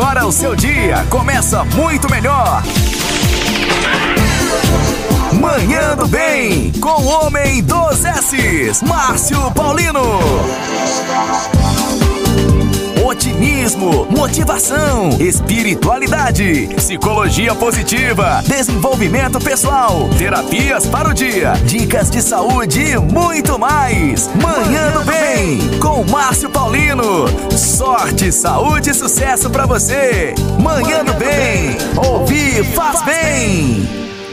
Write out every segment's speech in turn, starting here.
Agora o seu dia começa muito melhor. Manhã do Bem, com o homem dos S's, Márcio Paulino. Otimismo, motivação, espiritualidade, psicologia positiva, desenvolvimento pessoal, terapias para o dia, dicas de saúde e muito mais. Manhã do Bem, com Márcio Paulino. Sorte, saúde e sucesso para você. Manhã do Bem, ouvir faz bem.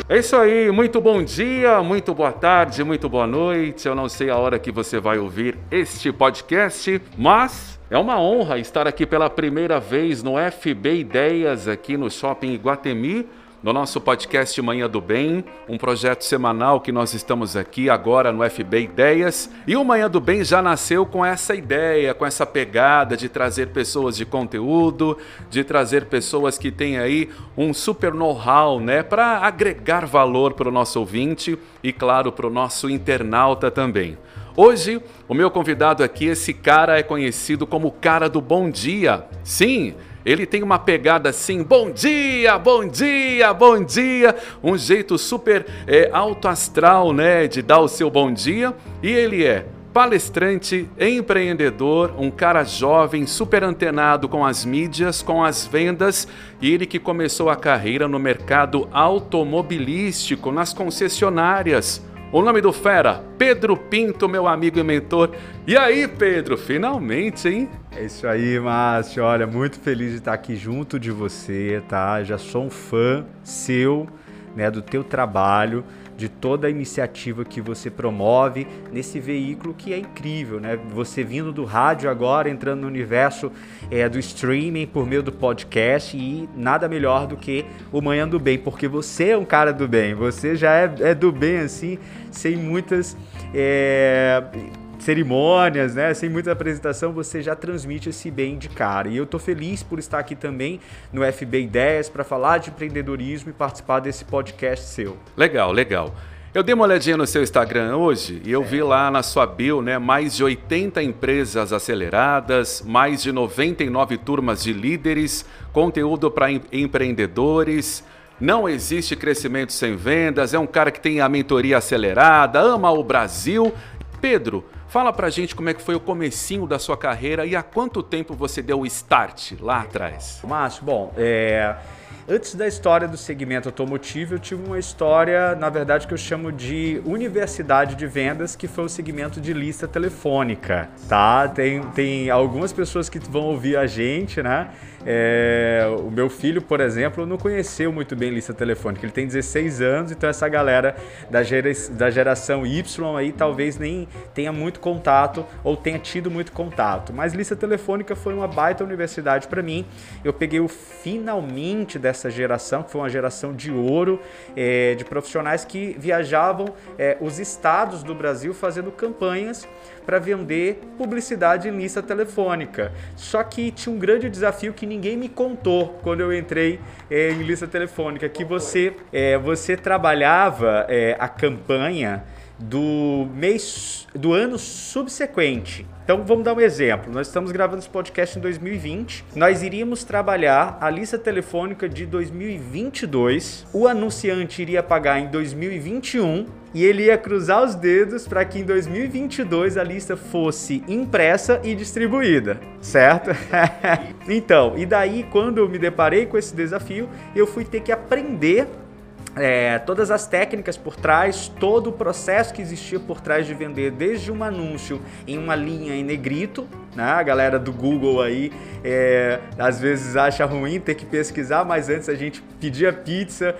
É isso aí, muito bom dia, muito boa tarde, muito boa noite. Eu não sei a hora que você vai ouvir este podcast, mas é uma honra estar aqui pela primeira vez no FB Ideias aqui no Shopping Iguatemi no nosso podcast Manhã do Bem, um projeto semanal que nós estamos aqui agora no FB Ideias. E o Manhã do Bem já nasceu com essa ideia, com essa pegada de trazer pessoas de conteúdo, de trazer pessoas que têm aí um super know-how, né, para agregar valor para o nosso ouvinte e, claro, para o nosso internauta também. Hoje, o meu convidado aqui, esse cara é conhecido como o cara do bom dia. Sim, ele tem uma pegada assim, bom dia, bom dia, bom dia, um jeito super é, alto astral, né, de dar o seu bom dia. E ele é palestrante, empreendedor, um cara jovem, super antenado com as mídias, com as vendas, e ele que começou a carreira no mercado automobilístico, nas concessionárias. O nome do fera, Pedro Pinto, meu amigo e mentor. E aí, Pedro, finalmente, hein? É isso aí, Márcio. Olha, muito feliz de estar aqui junto de você, tá? Já sou um fã seu, né, do teu trabalho, de toda a iniciativa que você promove nesse veículo que é incrível, né? Você vindo do rádio agora, entrando no universo é, do streaming por meio do podcast e nada melhor do que o Manhã do Bem, porque você é um cara do bem, você já é, é do bem assim, sem muitas. É cerimônias, né? Sem muita apresentação, você já transmite esse bem de cara. E eu tô feliz por estar aqui também no FB Ideias para falar de empreendedorismo e participar desse podcast seu. Legal, legal. Eu dei uma olhadinha no seu Instagram hoje e eu vi lá na sua bio, né, mais de 80 empresas aceleradas, mais de 99 turmas de líderes, conteúdo para empreendedores. Não existe crescimento sem vendas, é um cara que tem a mentoria acelerada, ama o Brasil. Pedro, Fala pra gente como é que foi o comecinho da sua carreira e há quanto tempo você deu o start lá atrás. Márcio, bom, é... Antes da história do segmento automotivo, eu tive uma história, na verdade, que eu chamo de universidade de vendas, que foi o segmento de lista telefônica, tá? Tem, tem algumas pessoas que vão ouvir a gente, né? É, o meu filho, por exemplo, não conheceu muito bem lista telefônica. Ele tem 16 anos, então essa galera da, gera, da geração Y aí talvez nem tenha muito contato ou tenha tido muito contato. Mas lista telefônica foi uma baita universidade para mim. Eu peguei o finalmente dessa geração, que foi uma geração de ouro, é, de profissionais que viajavam é, os estados do Brasil fazendo campanhas para vender publicidade em lista telefônica. Só que tinha um grande desafio que ninguém me contou quando eu entrei é, em lista telefônica, que você, é, você trabalhava é, a campanha do mês do ano subsequente. Então vamos dar um exemplo. Nós estamos gravando esse podcast em 2020. Nós iríamos trabalhar a lista telefônica de 2022. O anunciante iria pagar em 2021 e ele ia cruzar os dedos para que em 2022 a lista fosse impressa e distribuída, certo? então, e daí quando eu me deparei com esse desafio, eu fui ter que aprender é, todas as técnicas por trás, todo o processo que existia por trás de vender, desde um anúncio em uma linha em negrito, né? A galera do Google aí é, às vezes acha ruim ter que pesquisar, mas antes a gente pedia pizza,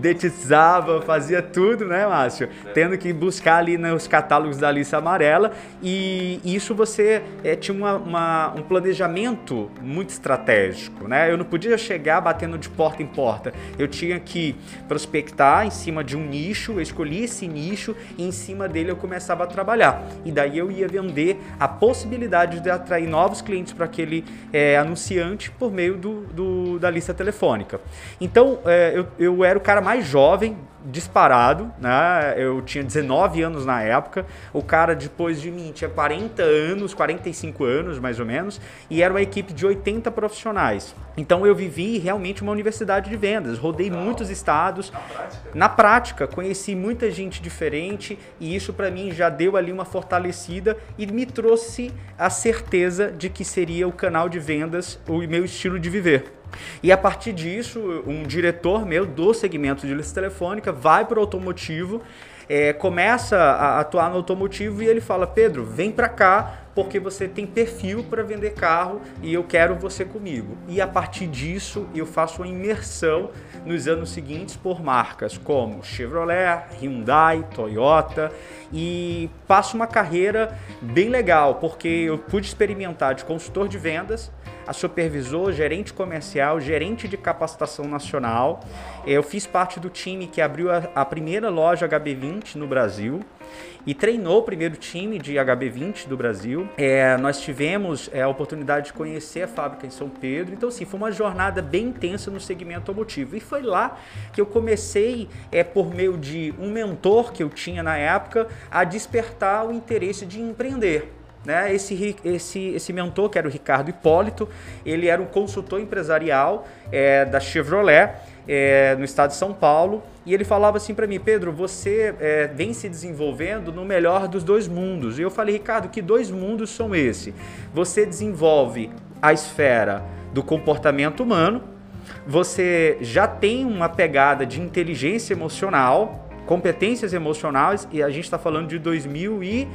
detizava, fazia tudo, né, Márcio? Tendo que buscar ali nos catálogos da lista amarela e isso você é, tinha uma, uma, um planejamento muito estratégico, né? Eu não podia chegar batendo de porta em porta, eu tinha que prospectar em cima de um nicho, eu escolhi esse nicho e em cima dele eu começava a trabalhar. E daí eu ia vender a possibilidade de atrair novos clientes para aquele é, anunciante por meio do, do, da lista telefônica. Então, é, eu, eu era o cara mais jovem disparado, né? Eu tinha 19 anos na época, o cara depois de mim tinha 40 anos, 45 anos mais ou menos, e era uma equipe de 80 profissionais. Então eu vivi realmente uma universidade de vendas, rodei Legal. muitos estados. Na prática. na prática, conheci muita gente diferente e isso para mim já deu ali uma fortalecida e me trouxe a certeza de que seria o canal de vendas o meu estilo de viver. E a partir disso, um diretor meu do segmento de lista telefônica vai para o automotivo, é, começa a atuar no automotivo e ele fala: Pedro, vem para cá porque você tem perfil para vender carro e eu quero você comigo. E a partir disso, eu faço uma imersão nos anos seguintes por marcas como Chevrolet, Hyundai, Toyota e passo uma carreira bem legal, porque eu pude experimentar de consultor de vendas a supervisor, gerente comercial, gerente de capacitação nacional. Eu fiz parte do time que abriu a, a primeira loja HB20 no Brasil e treinou o primeiro time de HB20 do Brasil. É, nós tivemos é, a oportunidade de conhecer a fábrica em São Pedro. Então, assim, foi uma jornada bem intensa no segmento automotivo. E foi lá que eu comecei, é, por meio de um mentor que eu tinha na época, a despertar o interesse de empreender. Né? Esse, esse, esse mentor, que era o Ricardo Hipólito, ele era um consultor empresarial é, da Chevrolet é, no estado de São Paulo e ele falava assim para mim, Pedro, você é, vem se desenvolvendo no melhor dos dois mundos. E eu falei, Ricardo, que dois mundos são esse? Você desenvolve a esfera do comportamento humano, você já tem uma pegada de inteligência emocional, competências emocionais, e a gente está falando de 2000 e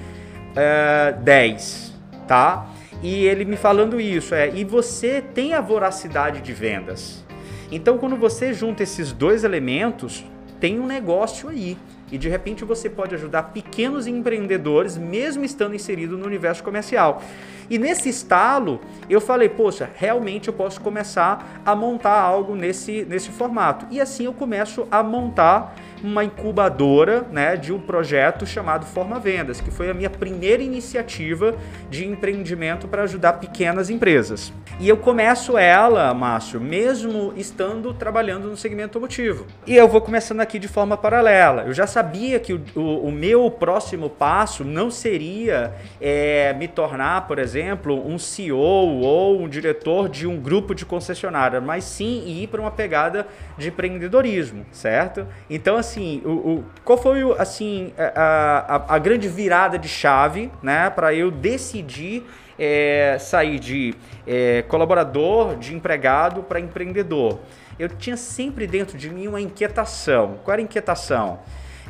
10, é, tá? E ele me falando isso, é, e você tem a voracidade de vendas. Então, quando você junta esses dois elementos, tem um negócio aí. E de repente você pode ajudar pequenos empreendedores, mesmo estando inserido no universo comercial. E nesse estalo, eu falei, poxa, realmente eu posso começar a montar algo nesse, nesse formato. E assim eu começo a montar uma incubadora né, de um projeto chamado Forma Vendas, que foi a minha primeira iniciativa de empreendimento para ajudar pequenas empresas. E eu começo ela, Márcio, mesmo estando trabalhando no segmento automotivo. E eu vou começando aqui de forma paralela. Eu já sabia que o, o, o meu próximo passo não seria é, me tornar, por exemplo, um CEO ou um diretor de um grupo de concessionária, mas sim ir para uma pegada de empreendedorismo, certo? Então, assim, o, o qual foi assim a, a, a, grande virada de chave, né, para eu decidir é, sair de é, colaborador, de empregado para empreendedor? Eu tinha sempre dentro de mim uma inquietação. Qual era a inquietação?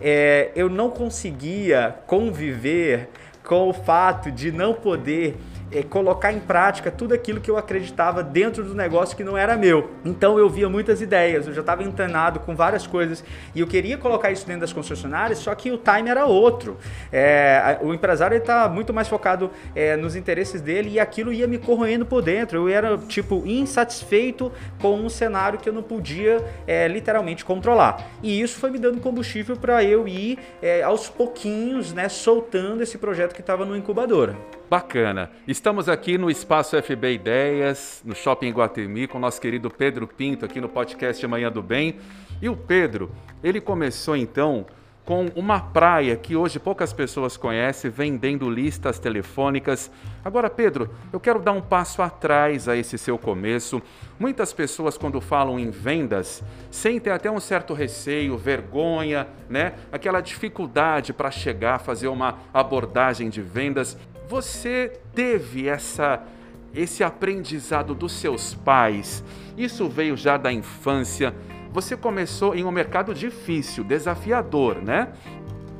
É, eu não conseguia conviver com o fato de não poder é, colocar em prática tudo aquilo que eu acreditava dentro do negócio que não era meu. Então eu via muitas ideias, eu já estava entanado com várias coisas e eu queria colocar isso dentro das concessionárias, só que o time era outro. É, o empresário está muito mais focado é, nos interesses dele e aquilo ia me corroendo por dentro. Eu era tipo insatisfeito com um cenário que eu não podia é, literalmente controlar. E isso foi me dando combustível para eu ir é, aos pouquinhos, né, soltando esse projeto que estava no incubadora. Bacana. Estamos aqui no Espaço FB Ideias, no Shopping Guatemi, com o nosso querido Pedro Pinto, aqui no podcast Manhã do Bem. E o Pedro, ele começou então com uma praia que hoje poucas pessoas conhecem, vendendo listas telefônicas. Agora, Pedro, eu quero dar um passo atrás a esse seu começo. Muitas pessoas, quando falam em vendas, sentem até um certo receio, vergonha, né? Aquela dificuldade para chegar fazer uma abordagem de vendas. Você teve essa esse aprendizado dos seus pais? Isso veio já da infância? Você começou em um mercado difícil, desafiador, né?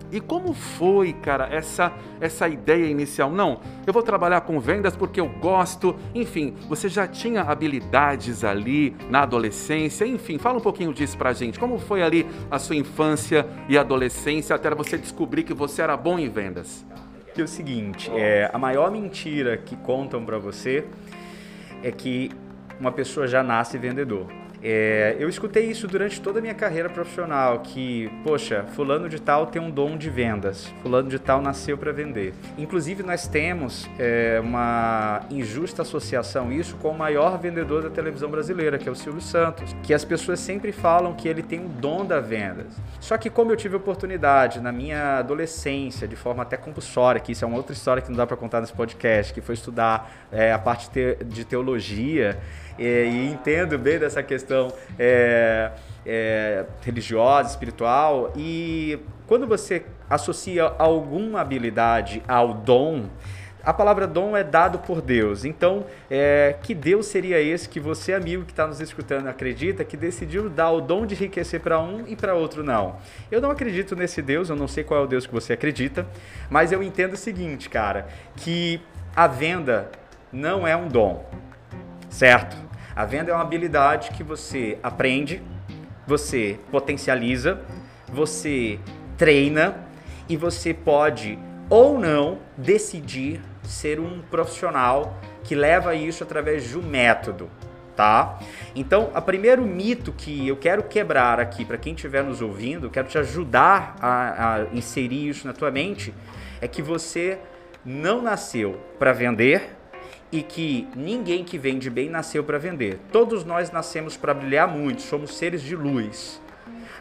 E como foi, cara, essa essa ideia inicial? Não, eu vou trabalhar com vendas porque eu gosto. Enfim, você já tinha habilidades ali na adolescência? Enfim, fala um pouquinho disso pra gente. Como foi ali a sua infância e adolescência até você descobrir que você era bom em vendas? Que é o seguinte, é, a maior mentira que contam para você é que uma pessoa já nasce vendedor. É, eu escutei isso durante toda a minha carreira profissional, que, poxa, fulano de tal tem um dom de vendas, fulano de tal nasceu para vender. Inclusive, nós temos é, uma injusta associação isso com o maior vendedor da televisão brasileira, que é o Silvio Santos, que as pessoas sempre falam que ele tem o dom da vendas. Só que como eu tive oportunidade na minha adolescência, de forma até compulsória, que isso é uma outra história que não dá para contar nesse podcast, que foi estudar é, a parte de teologia, e entendo bem dessa questão é, é, religiosa, espiritual. E quando você associa alguma habilidade ao dom, a palavra dom é dado por Deus. Então, é, que Deus seria esse que você, amigo que está nos escutando, acredita que decidiu dar o dom de enriquecer para um e para outro não? Eu não acredito nesse Deus, eu não sei qual é o Deus que você acredita, mas eu entendo o seguinte, cara, que a venda não é um dom, certo? A venda é uma habilidade que você aprende, você potencializa, você treina e você pode ou não decidir ser um profissional que leva isso através de um método, tá? Então, o primeiro mito que eu quero quebrar aqui para quem estiver nos ouvindo, quero te ajudar a, a inserir isso na tua mente, é que você não nasceu para vender e que ninguém que vende bem nasceu para vender. Todos nós nascemos para brilhar muito, somos seres de luz.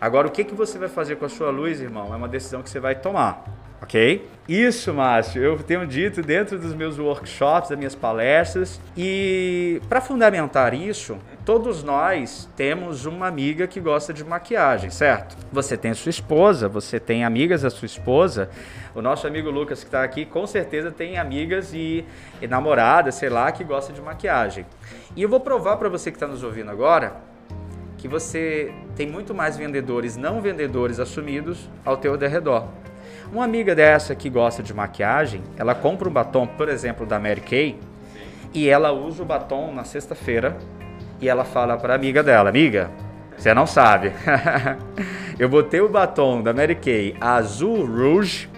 Agora, o que, que você vai fazer com a sua luz, irmão? É uma decisão que você vai tomar ok? Isso, Márcio, eu tenho dito dentro dos meus workshops, das minhas palestras, e para fundamentar isso, todos nós temos uma amiga que gosta de maquiagem, certo? Você tem sua esposa, você tem amigas da sua esposa. O nosso amigo Lucas que está aqui, com certeza tem amigas e, e namoradas, sei lá, que gosta de maquiagem. E eu vou provar para você que está nos ouvindo agora que você tem muito mais vendedores não vendedores assumidos ao teu redor. Uma amiga dessa que gosta de maquiagem, ela compra um batom, por exemplo, da Mary Kay, e ela usa o batom na sexta-feira e ela fala para a amiga dela: Amiga, você não sabe. eu botei o batom da Mary Kay azul rouge,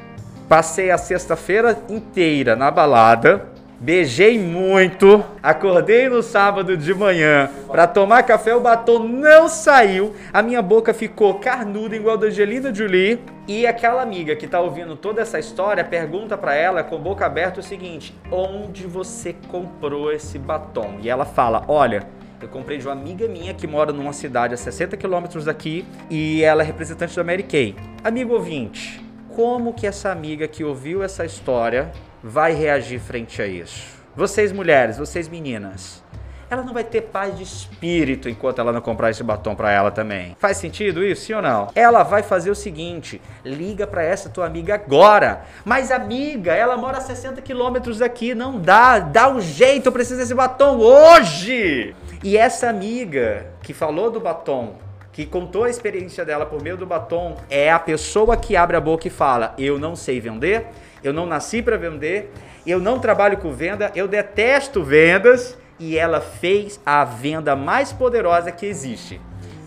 passei a sexta-feira inteira na balada Beijei muito, acordei no sábado de manhã para tomar café, o batom não saiu, a minha boca ficou carnuda igual da Angelina Jolie. E aquela amiga que tá ouvindo toda essa história pergunta para ela com boca aberta o seguinte: "Onde você comprou esse batom?" E ela fala: "Olha, eu comprei de uma amiga minha que mora numa cidade a 60 quilômetros daqui e ela é representante da Mary Kay. Amigo ouvinte, como que essa amiga que ouviu essa história vai reagir frente a isso? Vocês mulheres, vocês meninas, ela não vai ter paz de espírito enquanto ela não comprar esse batom para ela também. Faz sentido isso, sim ou não? Ela vai fazer o seguinte: liga para essa tua amiga agora. Mas amiga, ela mora a 60 quilômetros daqui, não dá, dá um jeito, eu preciso desse batom hoje. E essa amiga que falou do batom que contou a experiência dela por meio do batom é a pessoa que abre a boca e fala: Eu não sei vender, eu não nasci para vender, eu não trabalho com venda, eu detesto vendas. E ela fez a venda mais poderosa que existe.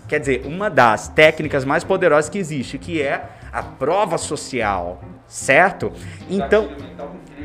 Quer dizer, uma das técnicas mais poderosas que existe, que é a prova social, certo? Então,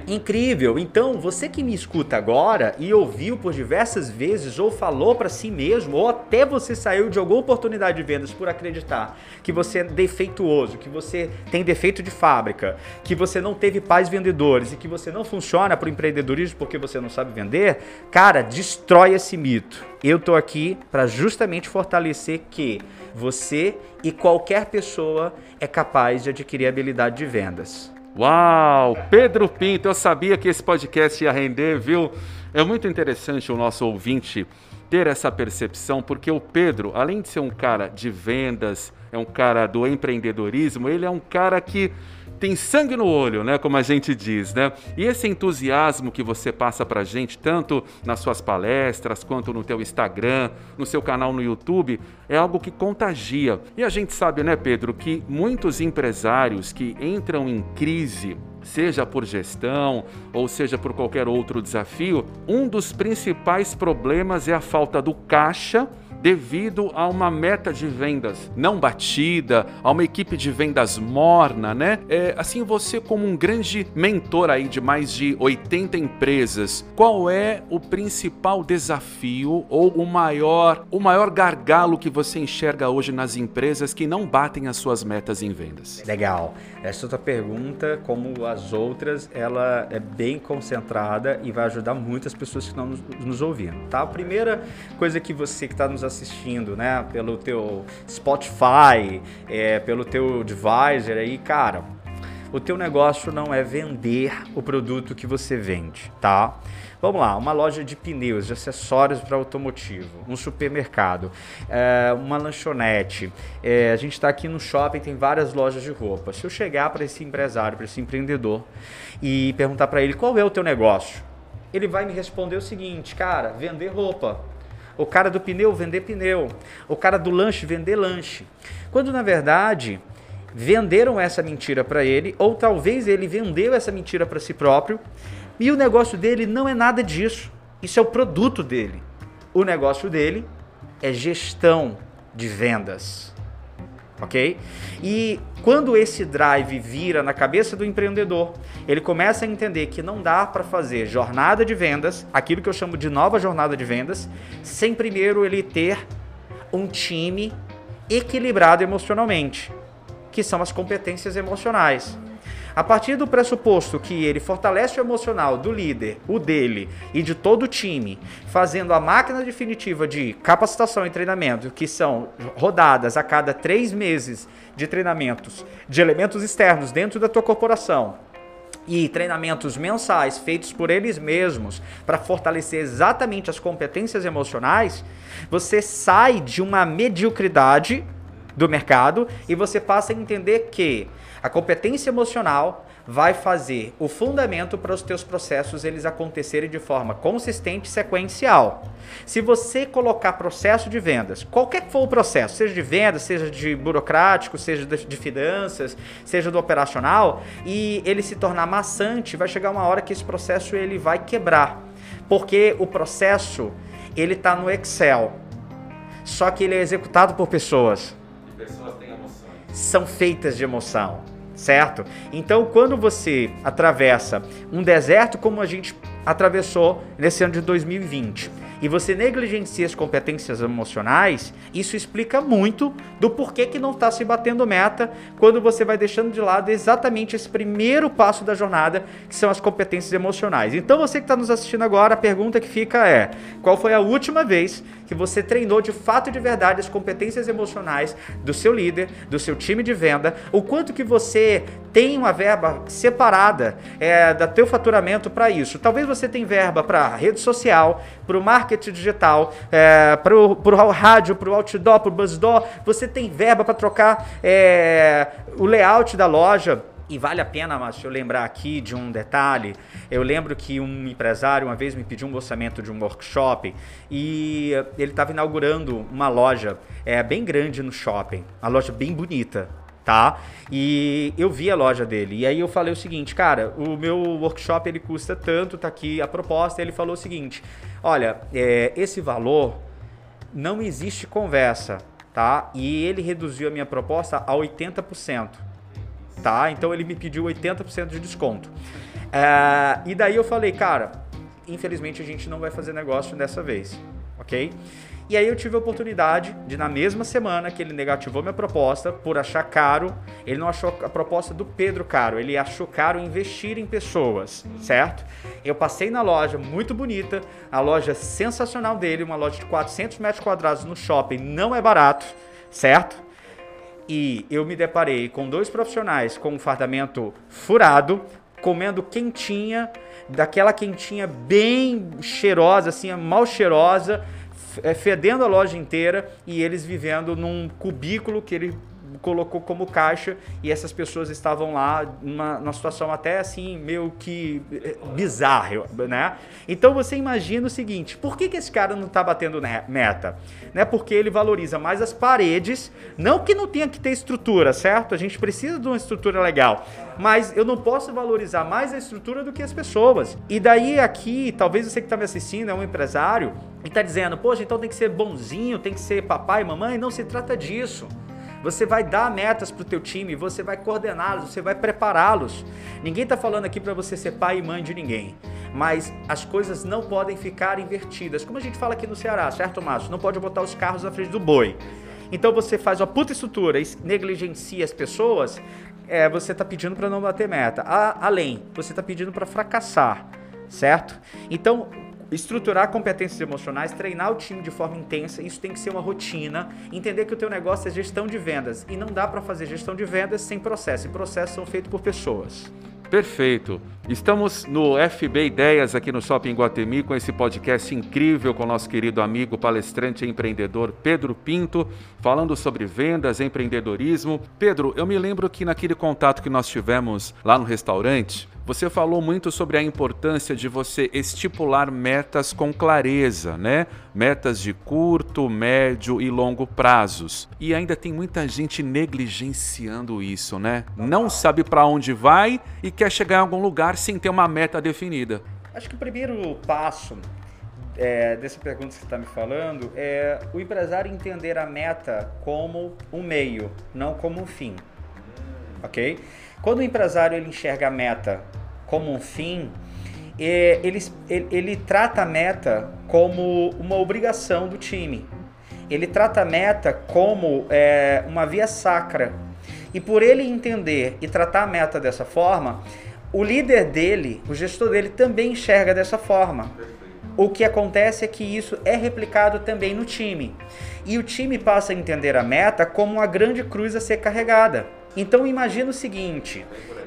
Incrível. Então, você que me escuta agora e ouviu por diversas vezes ou falou para si mesmo ou até você saiu de alguma oportunidade de vendas por acreditar que você é defeituoso, que você tem defeito de fábrica, que você não teve pais vendedores e que você não funciona para o empreendedorismo porque você não sabe vender, cara, destrói esse mito. Eu tô aqui para justamente fortalecer que você e qualquer pessoa é capaz de adquirir habilidade de vendas. Uau! Pedro Pinto, eu sabia que esse podcast ia render, viu? É muito interessante o nosso ouvinte ter essa percepção, porque o Pedro, além de ser um cara de vendas, é um cara do empreendedorismo, ele é um cara que tem sangue no olho, né, como a gente diz, né? E esse entusiasmo que você passa pra gente, tanto nas suas palestras, quanto no teu Instagram, no seu canal no YouTube, é algo que contagia. E a gente sabe, né, Pedro, que muitos empresários que entram em crise, seja por gestão ou seja por qualquer outro desafio, um dos principais problemas é a falta do caixa devido a uma meta de vendas não batida, a uma equipe de vendas morna, né? É, assim, você como um grande mentor aí de mais de 80 empresas, qual é o principal desafio ou o maior, o maior gargalo que você enxerga hoje nas empresas que não batem as suas metas em vendas? Legal. Essa outra pergunta, como as outras, ela é bem concentrada e vai ajudar muitas pessoas que estão nos, nos ouvindo, tá? A primeira coisa que você que está nos assistindo, né, pelo teu Spotify, é, pelo teu device aí, cara, o teu negócio não é vender o produto que você vende, tá? Vamos lá, uma loja de pneus, de acessórios para automotivo, um supermercado, é, uma lanchonete. É, a gente está aqui no shopping, tem várias lojas de roupa. Se eu chegar para esse empresário, para esse empreendedor e perguntar para ele qual é o teu negócio, ele vai me responder o seguinte, cara, vender roupa. O cara do pneu vender pneu. O cara do lanche vender lanche. Quando na verdade venderam essa mentira para ele, ou talvez ele vendeu essa mentira para si próprio, e o negócio dele não é nada disso. Isso é o produto dele. O negócio dele é gestão de vendas. Ok? E quando esse drive vira na cabeça do empreendedor, ele começa a entender que não dá para fazer jornada de vendas, aquilo que eu chamo de nova jornada de vendas, sem primeiro ele ter um time equilibrado emocionalmente, que são as competências emocionais. A partir do pressuposto que ele fortalece o emocional do líder, o dele e de todo o time, fazendo a máquina definitiva de capacitação e treinamento, que são rodadas a cada três meses de treinamentos de elementos externos dentro da tua corporação, e treinamentos mensais feitos por eles mesmos para fortalecer exatamente as competências emocionais, você sai de uma mediocridade do mercado e você passa a entender que a competência emocional vai fazer o fundamento para os teus processos eles acontecerem de forma consistente e sequencial. Se você colocar processo de vendas, qualquer que for o processo, seja de vendas, seja de burocrático, seja de finanças, seja do operacional, e ele se tornar maçante, vai chegar uma hora que esse processo ele vai quebrar. Porque o processo, ele está no Excel. Só que ele é executado por pessoas. E pessoas têm emoções. São feitas de emoção certo? Então, quando você atravessa um deserto como a gente atravessou nesse ano de 2020, e você negligencia as competências emocionais, isso explica muito do porquê que não está se batendo meta quando você vai deixando de lado exatamente esse primeiro passo da jornada, que são as competências emocionais. Então você que está nos assistindo agora, a pergunta que fica é: qual foi a última vez que você treinou de fato e de verdade as competências emocionais do seu líder, do seu time de venda, o quanto que você tem uma verba separada é, do teu faturamento para isso. Talvez você tenha verba para rede social, para o marketing digital, é, para o rádio, para o outdoor, para o buzzdoor. Você tem verba para trocar é, o layout da loja. E vale a pena, Márcio, eu lembrar aqui de um detalhe. Eu lembro que um empresário uma vez me pediu um orçamento de um workshop e ele estava inaugurando uma loja é, bem grande no shopping, uma loja bem bonita tá? E eu vi a loja dele. E aí eu falei o seguinte, cara, o meu workshop ele custa tanto, tá aqui a proposta. Ele falou o seguinte: olha, é, esse valor não existe conversa, tá? E ele reduziu a minha proposta a 80%, tá? Então ele me pediu 80% de desconto. É, e daí eu falei, cara, infelizmente a gente não vai fazer negócio dessa vez, ok? E aí eu tive a oportunidade de, na mesma semana que ele negativou minha proposta, por achar caro, ele não achou a proposta do Pedro caro, ele achou caro investir em pessoas, certo? Eu passei na loja, muito bonita, a loja sensacional dele, uma loja de 400 metros quadrados no shopping, não é barato, certo? E eu me deparei com dois profissionais com um fardamento furado, comendo quentinha, daquela quentinha bem cheirosa, assim, mal cheirosa, é, fedendo a loja inteira e eles vivendo num cubículo que ele colocou como caixa e essas pessoas estavam lá numa, numa situação até assim meio que eh, bizarra, né? Então você imagina o seguinte: por que, que esse cara não está batendo meta? Né? Porque ele valoriza mais as paredes, não que não tenha que ter estrutura, certo? A gente precisa de uma estrutura legal, mas eu não posso valorizar mais a estrutura do que as pessoas. E daí aqui, talvez você que está me assistindo é um empresário e está dizendo, poxa, então tem que ser bonzinho, tem que ser papai mamãe. Não se trata disso. Você vai dar metas para o teu time, você vai coordená-los, você vai prepará-los. Ninguém está falando aqui para você ser pai e mãe de ninguém. Mas as coisas não podem ficar invertidas. Como a gente fala aqui no Ceará, certo, Márcio? Não pode botar os carros à frente do boi. Então você faz uma puta estrutura e negligencia as pessoas, é, você está pedindo para não bater meta. A, além, você está pedindo para fracassar, certo? Então, estruturar competências emocionais, treinar o time de forma intensa, isso tem que ser uma rotina, entender que o teu negócio é gestão de vendas e não dá para fazer gestão de vendas sem processo, e processos são feitos por pessoas. Perfeito. Estamos no FB Ideias aqui no Shopping Guatemi com esse podcast incrível com nosso querido amigo palestrante e empreendedor Pedro Pinto, falando sobre vendas, empreendedorismo. Pedro, eu me lembro que naquele contato que nós tivemos lá no restaurante, você falou muito sobre a importância de você estipular metas com clareza, né? Metas de curto, médio e longo prazos. E ainda tem muita gente negligenciando isso, né? Não sabe para onde vai e quer chegar em algum lugar sem ter uma meta definida. Acho que o primeiro passo é, dessa pergunta que você está me falando é o empresário entender a meta como um meio, não como um fim. Ok? Quando o empresário ele enxerga a meta como um fim, é, ele, ele, ele trata a meta como uma obrigação do time. Ele trata a meta como é, uma via sacra. E por ele entender e tratar a meta dessa forma, o líder dele, o gestor dele, também enxerga dessa forma. O que acontece é que isso é replicado também no time. E o time passa a entender a meta como uma grande cruz a ser carregada. Então imagina o seguinte: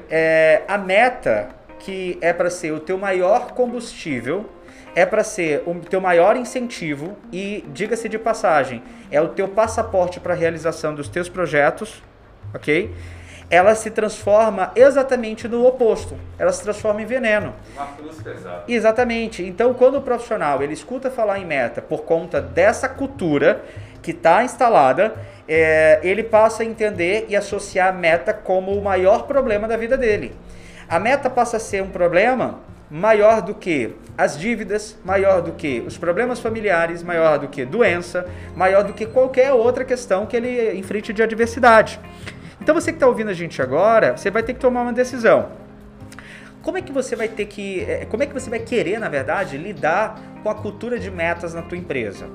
é, a meta que é para ser o teu maior combustível, é para ser o teu maior incentivo e, diga-se de passagem, é o teu passaporte para a realização dos teus projetos, ok? Ela se transforma exatamente no oposto. Ela se transforma em veneno. Uma cruz pesada. Exatamente. Então, quando o profissional ele escuta falar em meta por conta dessa cultura que está instalada, é, ele passa a entender e associar a meta como o maior problema da vida dele. A meta passa a ser um problema maior do que as dívidas, maior do que os problemas familiares, maior do que doença, maior do que qualquer outra questão que ele enfrente de adversidade. Então você que está ouvindo a gente agora, você vai ter que tomar uma decisão. Como é que você vai ter que, é, como é que você vai querer, na verdade, lidar com a cultura de metas na tua empresa,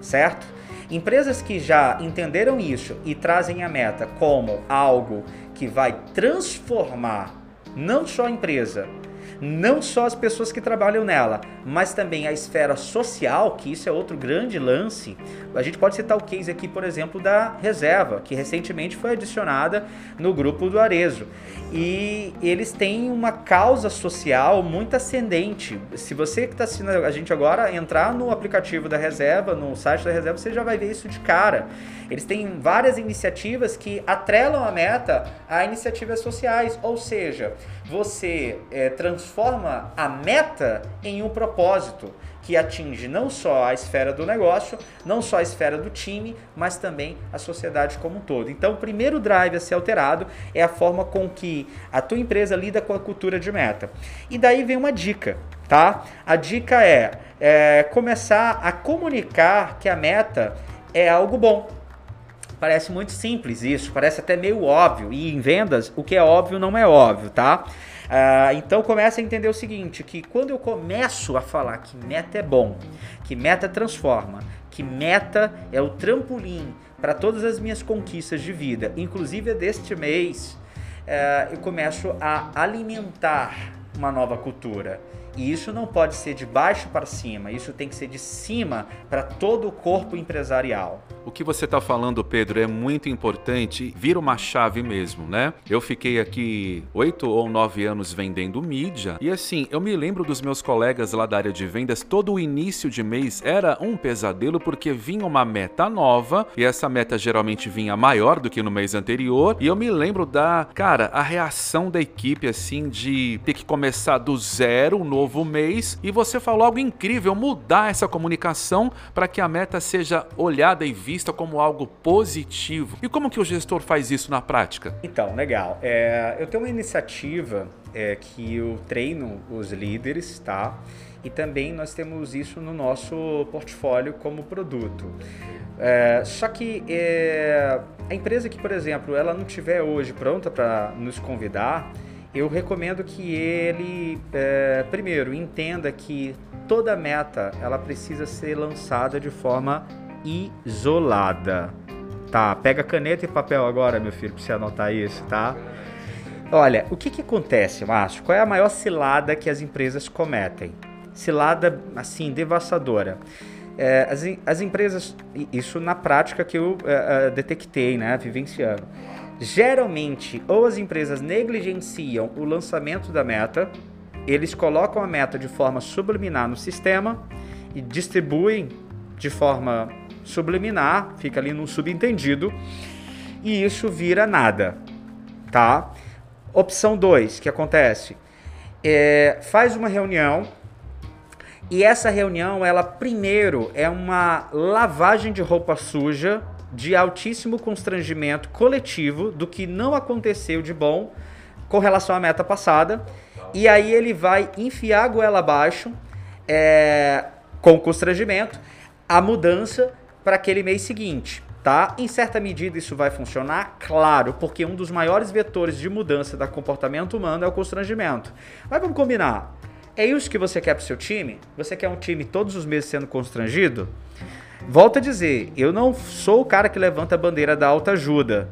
certo? Empresas que já entenderam isso e trazem a meta como algo que vai transformar não só a empresa, não só as pessoas que trabalham nela, mas também a esfera social, que isso é outro grande lance. A gente pode citar o case aqui, por exemplo, da Reserva, que recentemente foi adicionada no grupo do Arezo. E eles têm uma causa social muito ascendente. Se você que está assistindo a gente agora entrar no aplicativo da Reserva, no site da Reserva, você já vai ver isso de cara. Eles têm várias iniciativas que atrelam a meta a iniciativas sociais, ou seja, você é, transforma a meta em um propósito que atinge não só a esfera do negócio, não só a esfera do time, mas também a sociedade como um todo. Então, o primeiro drive a ser alterado é a forma com que a tua empresa lida com a cultura de meta. E daí vem uma dica, tá? A dica é, é começar a comunicar que a meta é algo bom. Parece muito simples isso, parece até meio óbvio. E em vendas, o que é óbvio não é óbvio, tá? Ah, então comece a entender o seguinte: que quando eu começo a falar que meta é bom, que meta transforma, que meta é o trampolim para todas as minhas conquistas de vida, inclusive deste mês, uh, eu começo a alimentar uma nova cultura. E isso não pode ser de baixo para cima, isso tem que ser de cima para todo o corpo empresarial. O que você está falando, Pedro, é muito importante, vira uma chave mesmo, né? Eu fiquei aqui oito ou nove anos vendendo mídia e assim, eu me lembro dos meus colegas lá da área de vendas, todo o início de mês era um pesadelo porque vinha uma meta nova e essa meta geralmente vinha maior do que no mês anterior e eu me lembro da, cara, a reação da equipe assim de ter que começar do zero um novo mês e você falou algo incrível, mudar essa comunicação para que a meta seja olhada e vista vista como algo positivo. E como que o gestor faz isso na prática? Então, legal. É, eu tenho uma iniciativa é, que eu treino os líderes, tá? E também nós temos isso no nosso portfólio como produto. É, só que é, a empresa que, por exemplo, ela não tiver hoje pronta para nos convidar, eu recomendo que ele, é, primeiro, entenda que toda meta ela precisa ser lançada de forma isolada. Tá, pega caneta e papel agora, meu filho, pra você anotar isso, tá? Olha, o que que acontece, Márcio? Qual é a maior cilada que as empresas cometem? Cilada, assim, devastadora. É, as, as empresas, isso na prática que eu é, é, detectei, né, vivenciando. Geralmente, ou as empresas negligenciam o lançamento da meta, eles colocam a meta de forma subliminar no sistema e distribuem de forma subliminar, fica ali no subentendido, e isso vira nada, tá? Opção 2, que acontece? É, faz uma reunião e essa reunião, ela primeiro é uma lavagem de roupa suja de altíssimo constrangimento coletivo do que não aconteceu de bom com relação à meta passada. E aí ele vai enfiar a goela abaixo é, com constrangimento a mudança para aquele mês seguinte. Tá? Em certa medida isso vai funcionar? Claro, porque um dos maiores vetores de mudança do comportamento humano é o constrangimento. Mas vamos combinar. É isso que você quer para o seu time? Você quer um time todos os meses sendo constrangido? Volto a dizer, eu não sou o cara que levanta a bandeira da alta ajuda.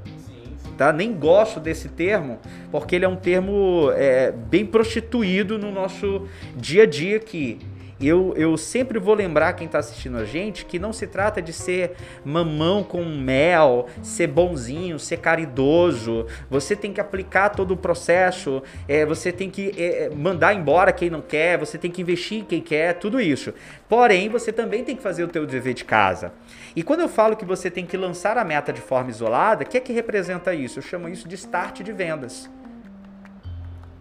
Tá? Nem gosto desse termo, porque ele é um termo é, bem prostituído no nosso dia a dia aqui eu, eu sempre vou lembrar quem está assistindo a gente que não se trata de ser mamão com mel, ser bonzinho, ser caridoso. Você tem que aplicar todo o processo, é, você tem que é, mandar embora quem não quer, você tem que investir em quem quer, tudo isso. Porém, você também tem que fazer o teu dever de casa. E quando eu falo que você tem que lançar a meta de forma isolada, o que é que representa isso? Eu chamo isso de start de vendas.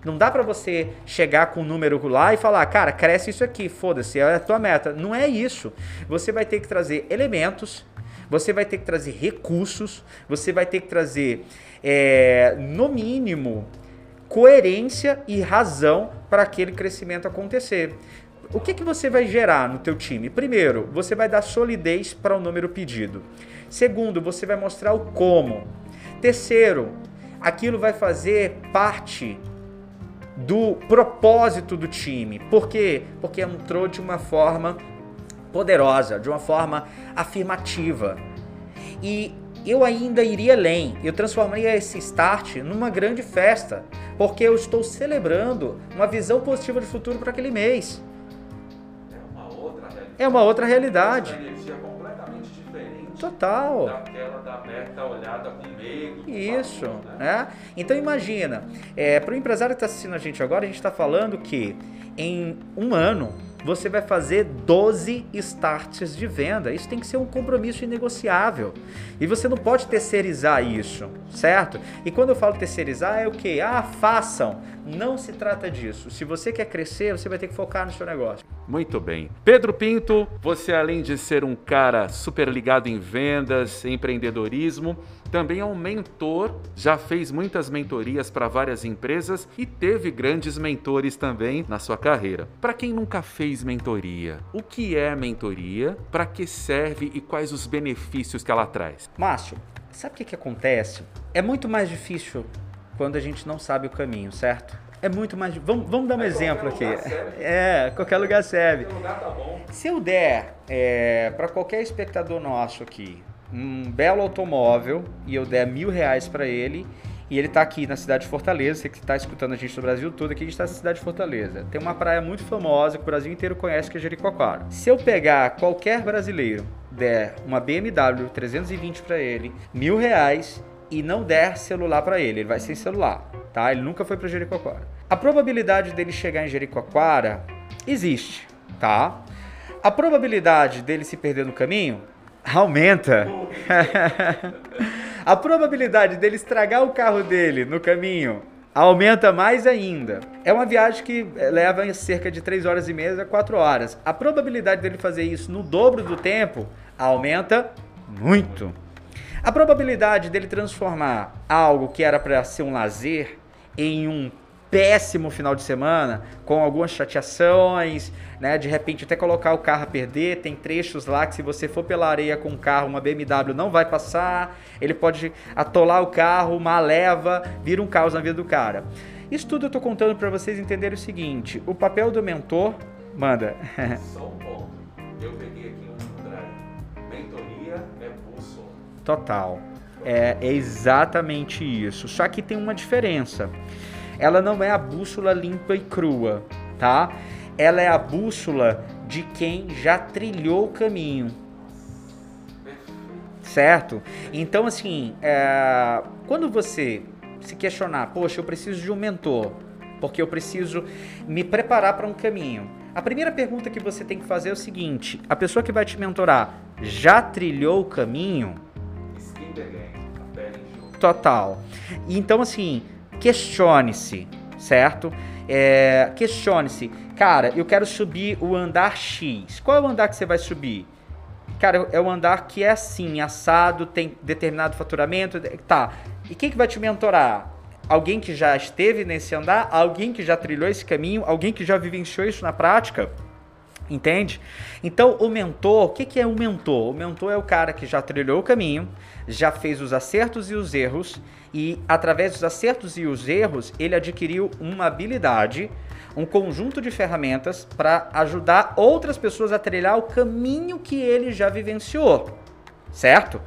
Não dá para você chegar com um número lá e falar, cara, cresce isso aqui, foda-se, é a tua meta. Não é isso. Você vai ter que trazer elementos, você vai ter que trazer recursos, você vai ter que trazer, é, no mínimo, coerência e razão para aquele crescimento acontecer. O que, que você vai gerar no teu time? Primeiro, você vai dar solidez para o número pedido. Segundo, você vai mostrar o como. Terceiro, aquilo vai fazer parte do propósito do time. Por quê? Porque entrou de uma forma poderosa, de uma forma afirmativa. E eu ainda iria além, eu transformaria esse start numa grande festa, porque eu estou celebrando uma visão positiva de futuro para aquele mês. É uma outra realidade. É uma outra realidade. Total. Da meta olhada com medo. Isso, né? né? Então imagina, é, para o empresário que está assistindo a gente agora, a gente está falando que em um ano você vai fazer 12 starts de venda. Isso tem que ser um compromisso inegociável. E você não pode terceirizar isso, certo? E quando eu falo terceirizar, é o que? Ah, façam. Não se trata disso. Se você quer crescer, você vai ter que focar no seu negócio. Muito bem. Pedro Pinto, você além de ser um cara super ligado em vendas, empreendedorismo, também é um mentor, já fez muitas mentorias para várias empresas e teve grandes mentores também na sua carreira. Para quem nunca fez mentoria, o que é mentoria, para que serve e quais os benefícios que ela traz? Márcio, sabe o que, que acontece? É muito mais difícil quando a gente não sabe o caminho, certo? É muito mais. Vamos, vamos dar um é, exemplo aqui. É, qualquer lugar serve. Qualquer lugar tá bom. Se eu der é, para qualquer espectador nosso aqui um belo automóvel e eu der mil reais para ele e ele está aqui na cidade de Fortaleza, você que está escutando a gente do Brasil todo, aqui a gente está na cidade de Fortaleza. Tem uma praia muito famosa que o Brasil inteiro conhece, que é Jericoacoara. Se eu pegar qualquer brasileiro der uma BMW 320 para ele, mil reais e não der celular para ele, ele vai sem celular, tá? Ele nunca foi para Jericoacoara. A probabilidade dele chegar em Jericoacoara existe, tá? A probabilidade dele se perder no caminho aumenta. a probabilidade dele estragar o carro dele no caminho aumenta mais ainda. É uma viagem que leva cerca de 3 horas e meia a 4 horas. A probabilidade dele fazer isso no dobro do tempo aumenta muito. A probabilidade dele transformar algo que era para ser um lazer em um péssimo final de semana, com algumas chateações, né? De repente até colocar o carro a perder. Tem trechos lá que se você for pela areia com um carro, uma BMW não vai passar. Ele pode atolar o carro, uma leva, vira um caos na vida do cara. Isso tudo eu tô contando para vocês entenderem o seguinte: o papel do mentor, manda. Total. É, é exatamente isso. Só que tem uma diferença ela não é a bússola limpa e crua, tá? Ela é a bússola de quem já trilhou o caminho. Certo? Então, assim, é... quando você se questionar, poxa, eu preciso de um mentor, porque eu preciso me preparar para um caminho. A primeira pergunta que você tem que fazer é o seguinte: a pessoa que vai te mentorar já trilhou o caminho? Total. Então, assim, questione-se, certo? É, questione-se, cara, eu quero subir o andar X. Qual é o andar que você vai subir? Cara, é o andar que é assim, assado, tem determinado faturamento, tá. E quem que vai te mentorar? Alguém que já esteve nesse andar? Alguém que já trilhou esse caminho? Alguém que já vivenciou isso na prática? Entende? Então, o mentor, o que, que é um mentor? O mentor é o cara que já trilhou o caminho, já fez os acertos e os erros, e através dos acertos e os erros, ele adquiriu uma habilidade, um conjunto de ferramentas para ajudar outras pessoas a trilhar o caminho que ele já vivenciou, certo?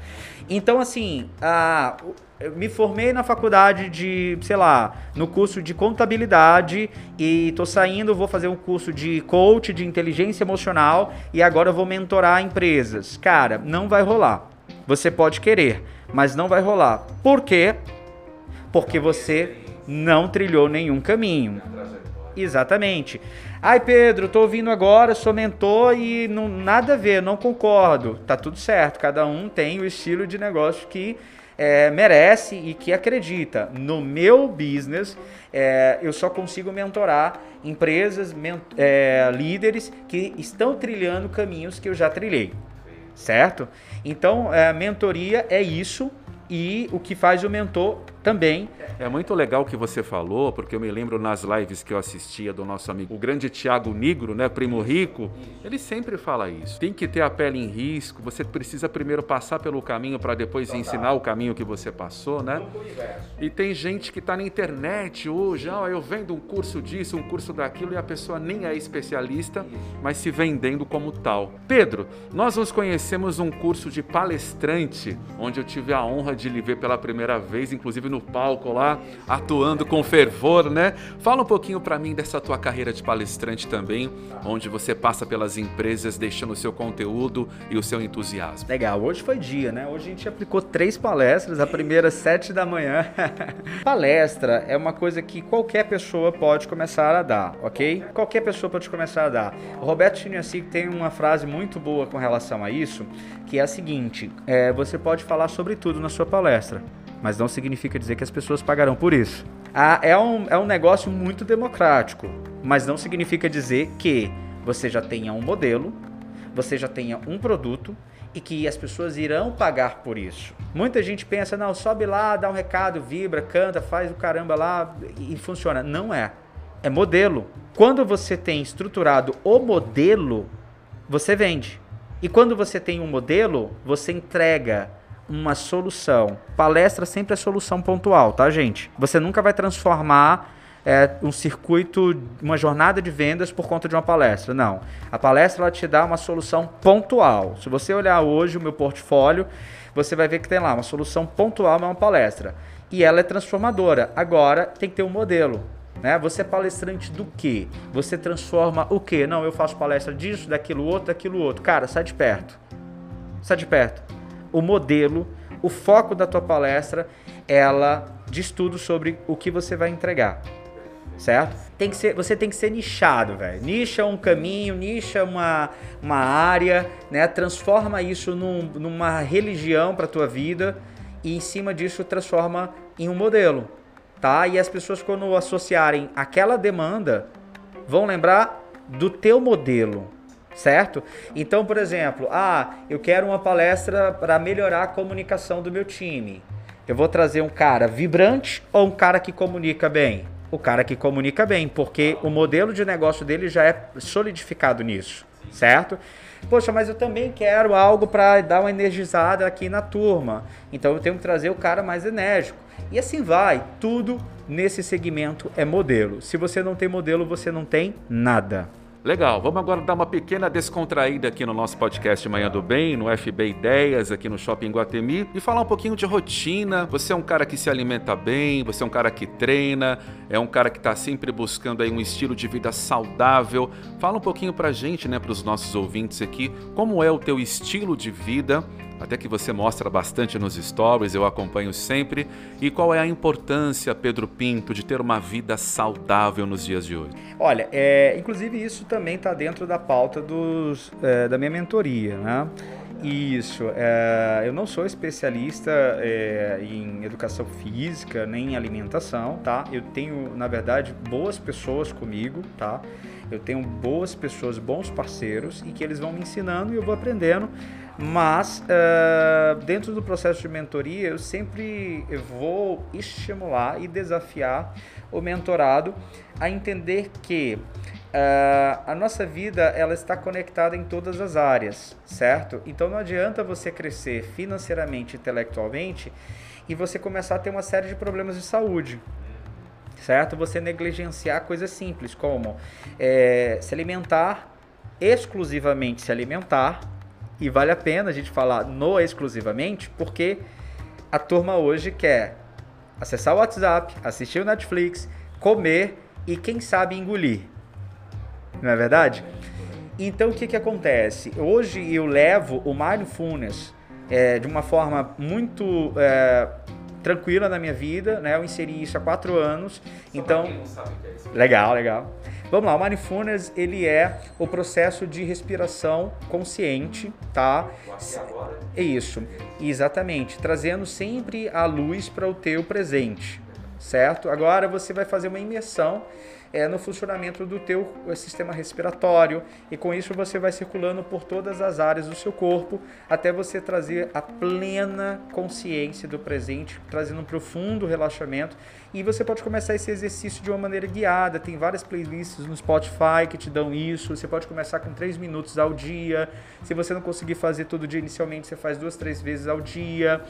Então, assim, a, eu me formei na faculdade de, sei lá, no curso de contabilidade e tô saindo, vou fazer um curso de coach de inteligência emocional e agora eu vou mentorar empresas. Cara, não vai rolar. Você pode querer, mas não vai rolar. Por quê? Porque você não trilhou nenhum caminho. Exatamente. Ai, Pedro, tô ouvindo agora, sou mentor e não, nada a ver, não concordo. Tá tudo certo, cada um tem o estilo de negócio que é, merece e que acredita. No meu business, é, eu só consigo mentorar empresas, ment é, líderes que estão trilhando caminhos que eu já trilhei. Certo? Então, é, mentoria é isso e o que faz o mentor também. É muito legal o que você falou, porque eu me lembro nas lives que eu assistia do nosso amigo, o grande Tiago Negro, né, primo rico, ele sempre fala isso. Tem que ter a pele em risco, você precisa primeiro passar pelo caminho para depois Total. ensinar o caminho que você passou, né? E tem gente que está na internet hoje, ah, eu vendo um curso disso, um curso daquilo, e a pessoa nem é especialista, mas se vendendo como tal. Pedro, nós nos conhecemos num curso de palestrante, onde eu tive a honra de lhe ver pela primeira vez, inclusive no no palco lá, atuando com fervor, né? Fala um pouquinho para mim dessa tua carreira de palestrante também, onde você passa pelas empresas deixando o seu conteúdo e o seu entusiasmo. Legal, hoje foi dia, né? Hoje a gente aplicou três palestras, a primeira sete da manhã. Palestra é uma coisa que qualquer pessoa pode começar a dar, ok? Qualquer pessoa pode começar a dar. O Roberto Chiniacic tem uma frase muito boa com relação a isso, que é a seguinte: é, você pode falar sobre tudo na sua palestra mas não significa dizer que as pessoas pagarão por isso. Ah, é, um, é um negócio muito democrático, mas não significa dizer que você já tenha um modelo, você já tenha um produto e que as pessoas irão pagar por isso. Muita gente pensa, não, sobe lá, dá um recado, vibra, canta, faz o caramba lá e funciona. Não é. É modelo. Quando você tem estruturado o modelo, você vende. E quando você tem um modelo, você entrega uma solução. Palestra sempre é solução pontual, tá, gente? Você nunca vai transformar é, um circuito, uma jornada de vendas por conta de uma palestra. Não. A palestra ela te dá uma solução pontual. Se você olhar hoje o meu portfólio, você vai ver que tem lá uma solução pontual, é uma palestra. E ela é transformadora. Agora tem que ter um modelo. Né? Você é palestrante do quê? Você transforma o quê? Não, eu faço palestra disso, daquilo outro, daquilo outro. Cara, sai de perto está de perto. O modelo, o foco da tua palestra, ela diz tudo sobre o que você vai entregar certo? Tem que ser, você tem que ser nichado, velho. Nicha um caminho, nicha uma, uma área, né? Transforma isso num, numa religião para tua vida e em cima disso transforma em um modelo, tá? E as pessoas quando associarem aquela demanda vão lembrar do teu modelo, certo? Então, por exemplo, ah, eu quero uma palestra para melhorar a comunicação do meu time. Eu vou trazer um cara vibrante ou um cara que comunica bem? o cara que comunica bem, porque o modelo de negócio dele já é solidificado nisso, certo? Poxa, mas eu também quero algo para dar uma energizada aqui na turma. Então eu tenho que trazer o cara mais enérgico. E assim vai, tudo nesse segmento é modelo. Se você não tem modelo, você não tem nada. Legal, vamos agora dar uma pequena descontraída aqui no nosso podcast Manhã do Bem, no FB Ideias, aqui no Shopping Guatemi, e falar um pouquinho de rotina. Você é um cara que se alimenta bem, você é um cara que treina, é um cara que está sempre buscando aí um estilo de vida saudável. Fala um pouquinho pra gente, né, para os nossos ouvintes aqui, como é o teu estilo de vida até que você mostra bastante nos stories, eu acompanho sempre. E qual é a importância, Pedro Pinto, de ter uma vida saudável nos dias de hoje? Olha, é, inclusive isso também está dentro da pauta dos, é, da minha mentoria, né? Isso, é, eu não sou especialista é, em educação física nem em alimentação, tá? Eu tenho, na verdade, boas pessoas comigo, tá? Eu tenho boas pessoas, bons parceiros e que eles vão me ensinando e eu vou aprendendo mas uh, dentro do processo de mentoria, eu sempre vou estimular e desafiar o mentorado a entender que uh, a nossa vida ela está conectada em todas as áreas, certo? Então não adianta você crescer financeiramente, intelectualmente e você começar a ter uma série de problemas de saúde certo? Você negligenciar coisas simples como é, se alimentar, exclusivamente se alimentar, e vale a pena a gente falar no exclusivamente, porque a turma hoje quer acessar o WhatsApp, assistir o Netflix, comer e quem sabe engolir. Não é verdade? Então o que, que acontece? Hoje eu levo o mindfulness é, de uma forma muito é, tranquila na minha vida, né? Eu inseri isso há quatro anos. Só então, é legal, legal. Vamos lá, o Mindfulness ele é o processo de respiração consciente, tá? É isso, exatamente, trazendo sempre a luz para o teu presente, certo? Agora você vai fazer uma imersão é, no funcionamento do teu eh, sistema respiratório e com isso você vai circulando por todas as áreas do seu corpo até você trazer a plena consciência do presente, trazendo um profundo relaxamento e você pode começar esse exercício de uma maneira guiada. Tem várias playlists no Spotify que te dão isso. Você pode começar com 3 minutos ao dia. Se você não conseguir fazer todo dia inicialmente, você faz duas, três vezes ao dia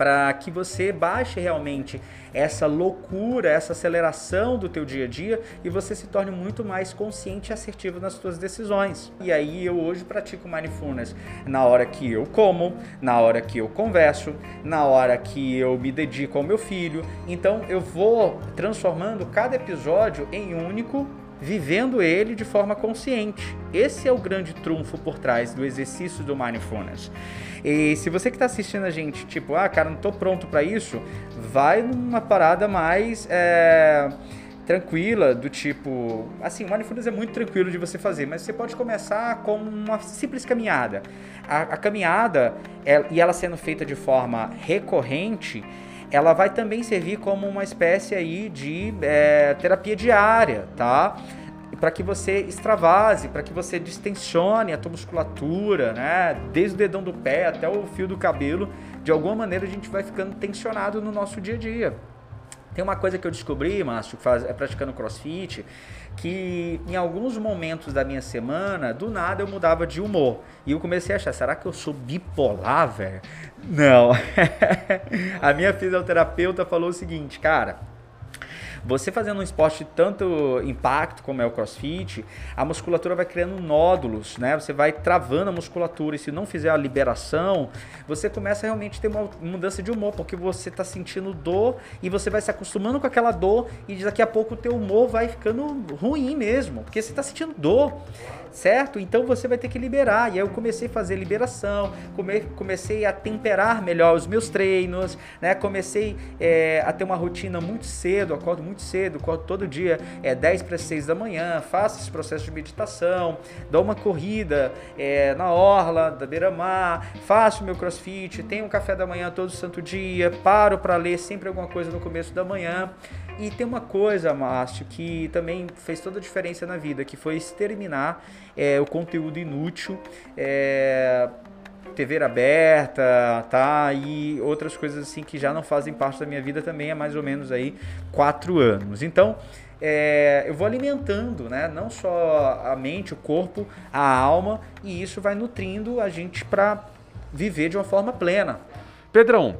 para que você baixe realmente essa loucura, essa aceleração do teu dia a dia e você se torne muito mais consciente e assertivo nas suas decisões. E aí eu hoje pratico mindfulness na hora que eu como, na hora que eu converso, na hora que eu me dedico ao meu filho. Então eu vou transformando cada episódio em único vivendo ele de forma consciente. Esse é o grande trunfo por trás do exercício do mindfulness. E se você que está assistindo a gente, tipo, ah, cara, não estou pronto para isso, vai numa parada mais é, tranquila, do tipo, assim, o mindfulness é muito tranquilo de você fazer, mas você pode começar com uma simples caminhada. A, a caminhada, é, e ela sendo feita de forma recorrente, ela vai também servir como uma espécie aí de é, terapia diária, tá? Para que você extravase, para que você distensione a tua musculatura, né? Desde o dedão do pé até o fio do cabelo, de alguma maneira a gente vai ficando tensionado no nosso dia a dia. Tem uma coisa que eu descobri, Márcio, faz, é praticando crossfit, que em alguns momentos da minha semana, do nada eu mudava de humor. E eu comecei a achar, será que eu sou bipolar, velho? Não. a minha fisioterapeuta falou o seguinte, cara, Você fazendo um esporte de tanto impacto como é o CrossFit, a musculatura vai criando nódulos, né? Você vai travando a musculatura e se não fizer a liberação, você começa realmente a ter uma mudança de humor, porque você está sentindo dor e você vai se acostumando com aquela dor e daqui a pouco o teu humor vai ficando ruim mesmo, porque você está sentindo dor certo? Então você vai ter que liberar. E aí eu comecei a fazer liberação, come, comecei a temperar melhor os meus treinos, né? Comecei é, a ter uma rotina muito cedo, acordo muito cedo, acordo todo dia, é 10 para 6 da manhã, faço esse processo de meditação, dou uma corrida é, na orla da beira-mar, faço meu crossfit, tenho um café da manhã todo santo dia, paro para ler sempre alguma coisa no começo da manhã. E tem uma coisa, Márcio, que também fez toda a diferença na vida, que foi exterminar é, o conteúdo inútil. É, TV aberta, tá? E outras coisas assim que já não fazem parte da minha vida também há mais ou menos aí quatro anos. Então, é, eu vou alimentando, né? Não só a mente, o corpo, a alma, e isso vai nutrindo a gente para viver de uma forma plena. Pedrão,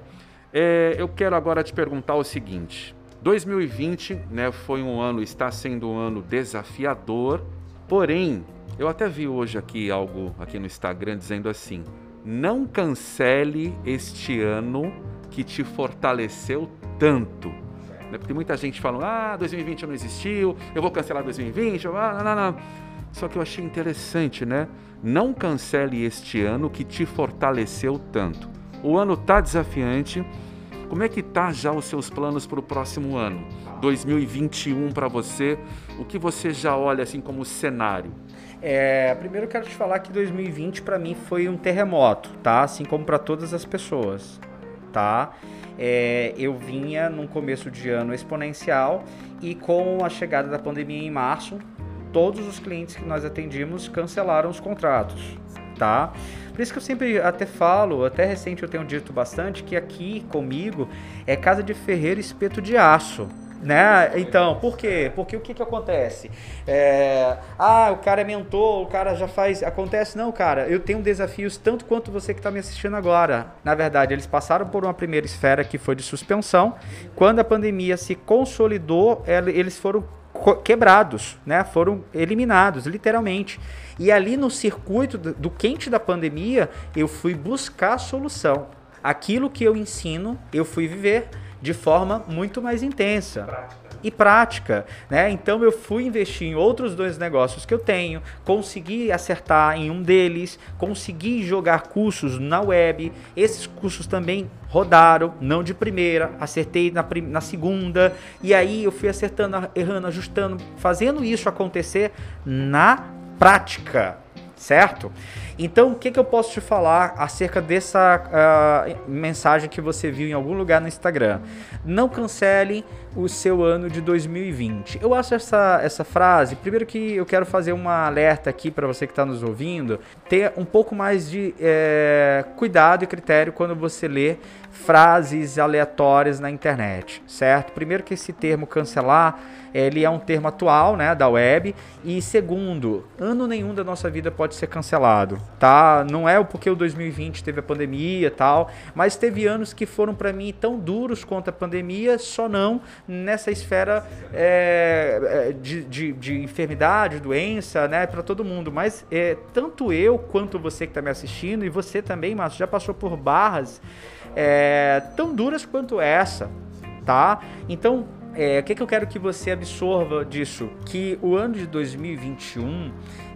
é, eu quero agora te perguntar o seguinte: 2020 né, foi um ano, está sendo um ano desafiador, porém, eu até vi hoje aqui algo aqui no Instagram dizendo assim: não cancele este ano que te fortaleceu tanto. Né? Porque muita gente fala, ah, 2020 não existiu, eu vou cancelar 2020, ah, não, não, não. Só que eu achei interessante, né? Não cancele este ano que te fortaleceu tanto. O ano tá desafiante, como é que tá já os seus planos para o próximo ano? 2021 para você, o que você já olha assim como cenário? É, primeiro quero te falar que 2020 para mim foi um terremoto, tá? Assim como para todas as pessoas, tá? É, eu vinha num começo de ano exponencial e com a chegada da pandemia em março, todos os clientes que nós atendimos cancelaram os contratos, tá? Por isso que eu sempre até falo, até recente eu tenho dito bastante, que aqui comigo é casa de ferreiro espeto de aço. Né? Então, por quê? Porque o que, que acontece? É, ah, o cara é mentor, o cara já faz. Acontece, não, cara. Eu tenho desafios tanto quanto você que está me assistindo agora. Na verdade, eles passaram por uma primeira esfera que foi de suspensão. Quando a pandemia se consolidou, eles foram quebrados, né? Foram eliminados, literalmente. E ali no circuito do quente da pandemia, eu fui buscar a solução. Aquilo que eu ensino, eu fui viver de forma muito mais intensa. Prática. E prática, né? Então eu fui investir em outros dois negócios que eu tenho, consegui acertar em um deles, consegui jogar cursos na web. Esses cursos também rodaram, não de primeira, acertei na, prim na segunda, e aí eu fui acertando, errando, ajustando, fazendo isso acontecer na prática, certo? Então, o que, que eu posso te falar acerca dessa uh, mensagem que você viu em algum lugar no Instagram? Não cancele o seu ano de 2020. Eu acho essa, essa frase, primeiro que eu quero fazer uma alerta aqui para você que está nos ouvindo, ter um pouco mais de é, cuidado e critério quando você lê frases aleatórias na internet, certo? Primeiro que esse termo cancelar ele é um termo atual, né, da web. E segundo, ano nenhum da nossa vida pode ser cancelado, tá? Não é porque o 2020 teve a pandemia e tal, mas teve anos que foram para mim tão duros quanto a pandemia, só não nessa esfera é, é, de, de, de, enfermidade, doença, né, para todo mundo. Mas é, tanto eu quanto você que está me assistindo e você também, Márcio, já passou por barras é, tão duras quanto essa, tá? Então é, o que, que eu quero que você absorva disso? Que o ano de 2021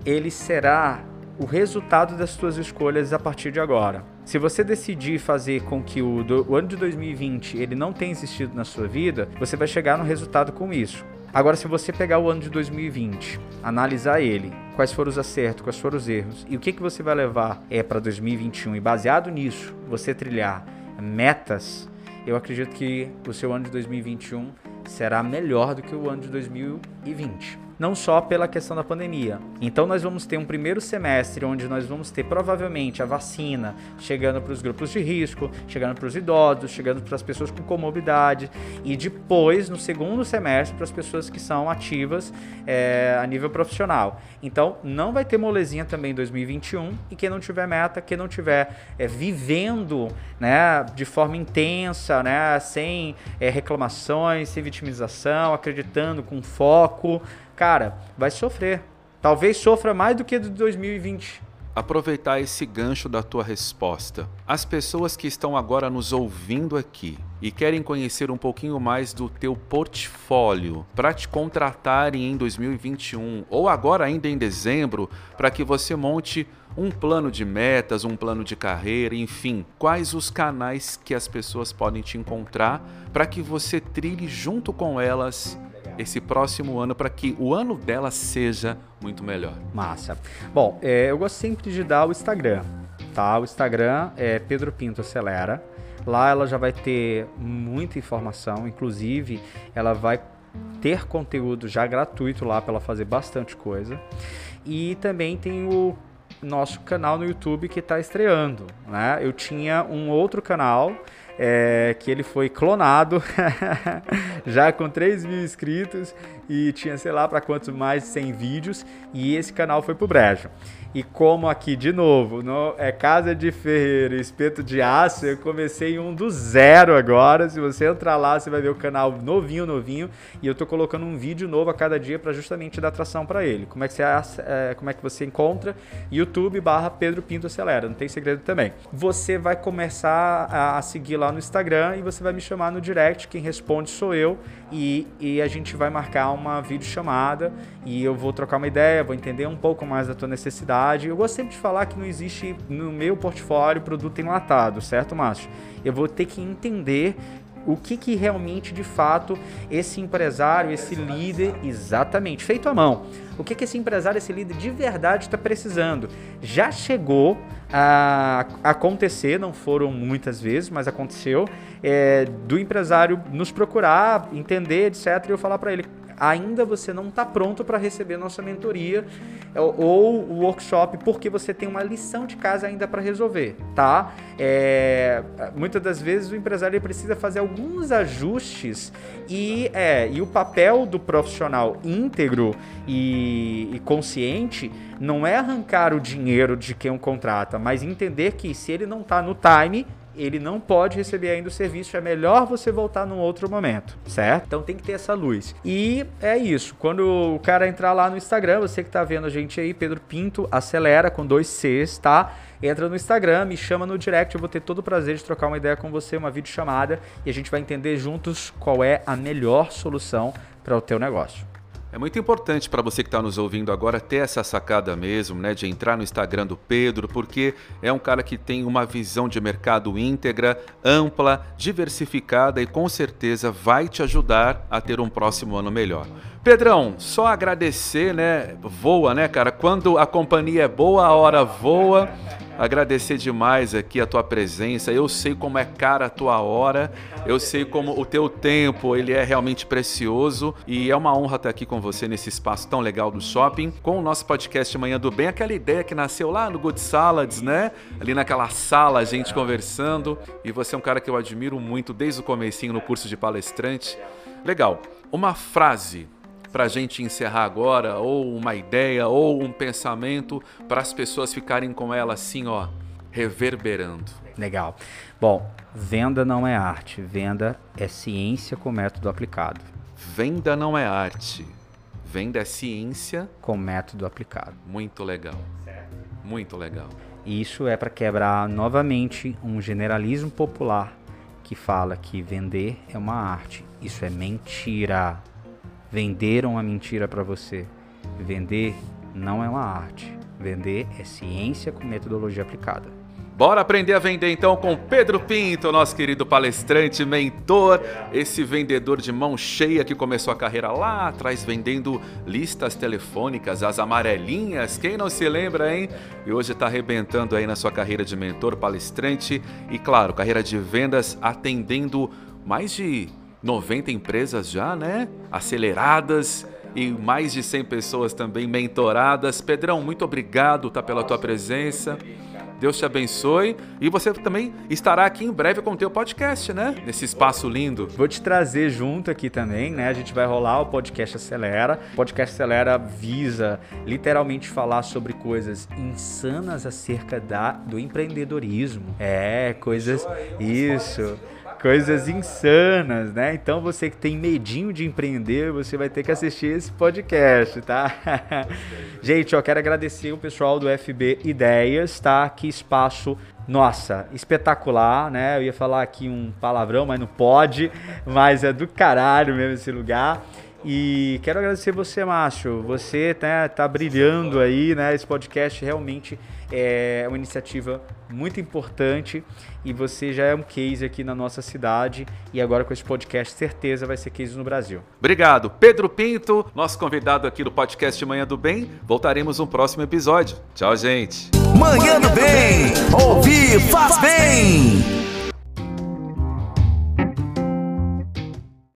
ele será o resultado das suas escolhas a partir de agora. Se você decidir fazer com que o, do, o ano de 2020 ele não tenha existido na sua vida, você vai chegar no resultado com isso. Agora, se você pegar o ano de 2020, analisar ele, quais foram os acertos, quais foram os erros e o que, que você vai levar é para 2021 e baseado nisso, você trilhar metas, eu acredito que o seu ano de 2021 será melhor do que o ano de 2020 2020 não só pela questão da pandemia. Então nós vamos ter um primeiro semestre onde nós vamos ter provavelmente a vacina chegando para os grupos de risco, chegando para os idosos, chegando para as pessoas com comorbidade e depois no segundo semestre para as pessoas que são ativas é, a nível profissional. Então não vai ter molezinha também em 2021 e quem não tiver meta, quem não tiver é, vivendo né, de forma intensa, né, sem é, reclamações, sem vitimização, acreditando com foco, cara, vai sofrer. Talvez sofra mais do que de 2020. Aproveitar esse gancho da tua resposta. As pessoas que estão agora nos ouvindo aqui e querem conhecer um pouquinho mais do teu portfólio para te contratarem em 2021 ou agora ainda em dezembro para que você monte um plano de metas, um plano de carreira, enfim, quais os canais que as pessoas podem te encontrar para que você trilhe junto com elas esse próximo ano para que o ano dela seja muito melhor. Massa. Bom, é, eu gosto sempre de dar o Instagram, tá? O Instagram é Pedro Pinto Acelera. Lá ela já vai ter muita informação, inclusive ela vai ter conteúdo já gratuito lá para ela fazer bastante coisa. E também tem o nosso canal no YouTube que está estreando, né? Eu tinha um outro canal é, que ele foi clonado, já com 3 mil inscritos e tinha, sei lá, para quantos mais 100 vídeos, e esse canal foi pro brejo. E como aqui, de novo, no, é Casa de Ferreira, Espeto de Aço, eu comecei um do zero agora. Se você entrar lá, você vai ver o canal novinho, novinho. E eu tô colocando um vídeo novo a cada dia para justamente dar atração para ele. Como é, que você, é, como é que você encontra? YouTube barra Pedro Pinto Acelera, não tem segredo também. Você vai começar a, a seguir lá no Instagram e você vai me chamar no direct. Quem responde sou eu. E, e a gente vai marcar uma videochamada e eu vou trocar uma ideia, vou entender um pouco mais da tua necessidade eu gosto sempre de falar que não existe no meu portfólio produto enlatado, certo, Márcio? Eu vou ter que entender o que, que realmente, de fato, esse empresário, esse líder, exatamente, feito à mão, o que, que esse empresário, esse líder de verdade está precisando. Já chegou a acontecer, não foram muitas vezes, mas aconteceu, é, do empresário nos procurar, entender, etc., e eu falar para ele, ainda você não está pronto para receber nossa mentoria é, ou o workshop porque você tem uma lição de casa ainda para resolver, tá? É, muitas das vezes o empresário precisa fazer alguns ajustes e, é, e o papel do profissional íntegro e, e consciente não é arrancar o dinheiro de quem o contrata, mas entender que se ele não está no time, ele não pode receber ainda o serviço, é melhor você voltar num outro momento, certo? Então tem que ter essa luz. E é isso, quando o cara entrar lá no Instagram, você que tá vendo a gente aí, Pedro Pinto, acelera com dois Cs, tá? Entra no Instagram, me chama no direct, eu vou ter todo o prazer de trocar uma ideia com você, uma videochamada, e a gente vai entender juntos qual é a melhor solução para o teu negócio. É muito importante para você que está nos ouvindo agora ter essa sacada mesmo, né, de entrar no Instagram do Pedro, porque é um cara que tem uma visão de mercado íntegra, ampla, diversificada e com certeza vai te ajudar a ter um próximo ano melhor. Pedrão, só agradecer, né? Voa, né, cara? Quando a companhia é boa, a hora voa agradecer demais aqui a tua presença. Eu sei como é cara a tua hora, eu sei como o teu tempo, ele é realmente precioso e é uma honra estar aqui com você nesse espaço tão legal do shopping, com o nosso podcast Manhã do Bem, aquela ideia que nasceu lá no Good Salads, né? Ali naquela sala, a gente conversando, e você é um cara que eu admiro muito desde o comecinho no curso de palestrante. Legal. Uma frase para a gente encerrar agora, ou uma ideia, ou um pensamento, para as pessoas ficarem com ela assim, ó, reverberando. Legal. Bom, venda não é arte, venda é ciência com método aplicado. Venda não é arte, venda é ciência com método aplicado. Muito legal. Muito legal. Isso é para quebrar novamente um generalismo popular que fala que vender é uma arte. Isso é mentira venderam a mentira para você. Vender não é uma arte. Vender é ciência com metodologia aplicada. Bora aprender a vender então com Pedro Pinto, nosso querido palestrante, mentor, esse vendedor de mão cheia que começou a carreira lá atrás vendendo listas telefônicas, as amarelinhas, quem não se lembra, hein? E hoje está arrebentando aí na sua carreira de mentor, palestrante e, claro, carreira de vendas, atendendo mais de 90 empresas já, né? Aceleradas e mais de 100 pessoas também mentoradas. Pedrão, muito obrigado tá, pela tua presença. Deus te abençoe. E você também estará aqui em breve com o teu podcast, né? Nesse espaço lindo. Vou te trazer junto aqui também, né? A gente vai rolar o podcast Acelera. O podcast Acelera visa literalmente falar sobre coisas insanas acerca da, do empreendedorismo. É, coisas. Isso coisas insanas, né? Então você que tem medinho de empreender, você vai ter que assistir esse podcast, tá? Gente, eu quero agradecer o pessoal do FB Ideias, tá? Que espaço nossa, espetacular, né? Eu ia falar aqui um palavrão, mas não pode, mas é do caralho mesmo esse lugar. E quero agradecer você, Márcio. Você tá, tá brilhando aí, né? Esse podcast realmente é uma iniciativa muito importante e você já é um case aqui na nossa cidade e agora com esse podcast certeza vai ser case no Brasil. Obrigado. Pedro Pinto, nosso convidado aqui do podcast Manhã do Bem. Voltaremos no próximo episódio. Tchau, gente. Manhã do Bem. Ouvir faz bem.